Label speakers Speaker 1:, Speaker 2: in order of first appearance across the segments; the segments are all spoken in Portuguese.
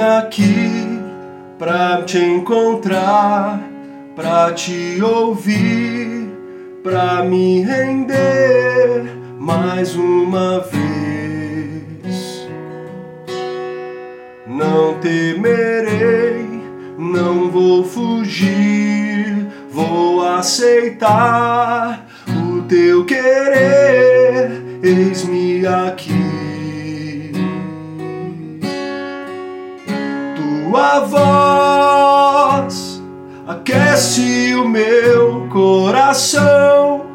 Speaker 1: Aqui pra te encontrar, pra te ouvir, pra me render mais uma vez. Não temerei, não vou fugir, vou aceitar o teu querer, eis-me aqui. Tua voz aquece o meu coração,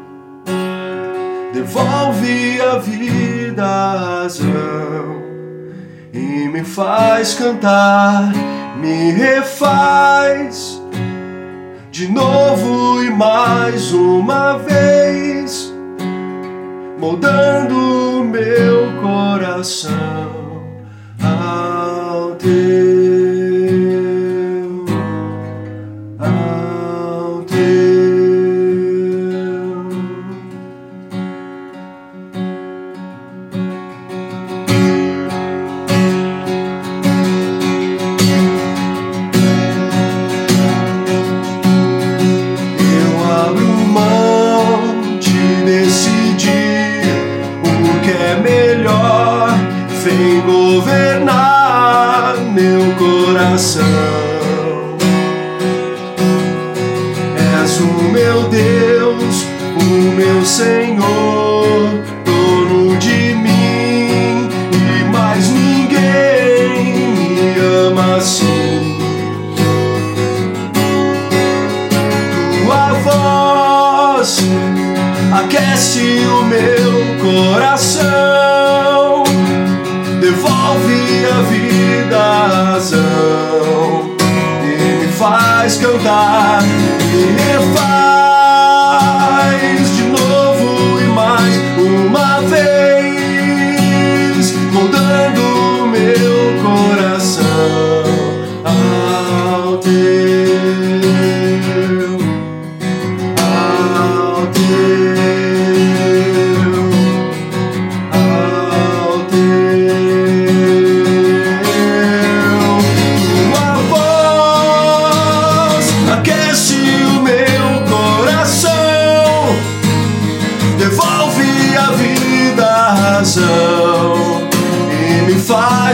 Speaker 1: devolve a vida razão e me faz cantar, me refaz de novo e mais uma vez, moldando o meu coração. Ao governar meu coração. És o meu Deus, o meu Senhor, dono de mim e mais ninguém me ama assim. Tua voz aquece o meu coração cantar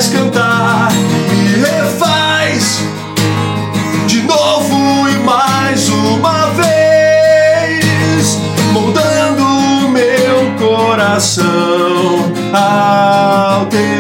Speaker 1: faz cantar, me refaz de novo e mais uma vez, moldando o meu coração ao teu.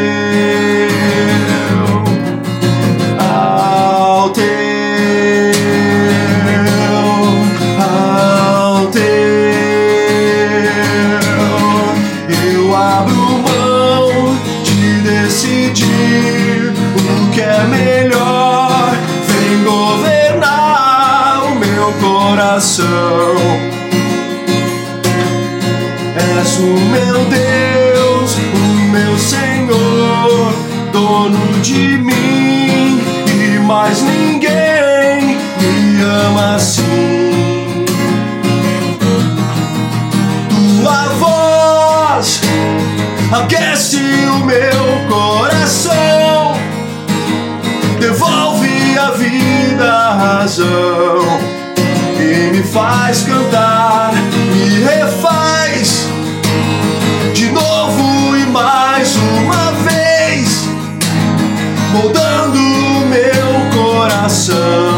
Speaker 1: Coração. És o meu Deus, o meu Senhor, dono de mim e mais ninguém me ama assim. aquece o meu coração, devolve a vida à razão. E me faz cantar, me refaz. De novo e mais uma vez, moldando o meu coração.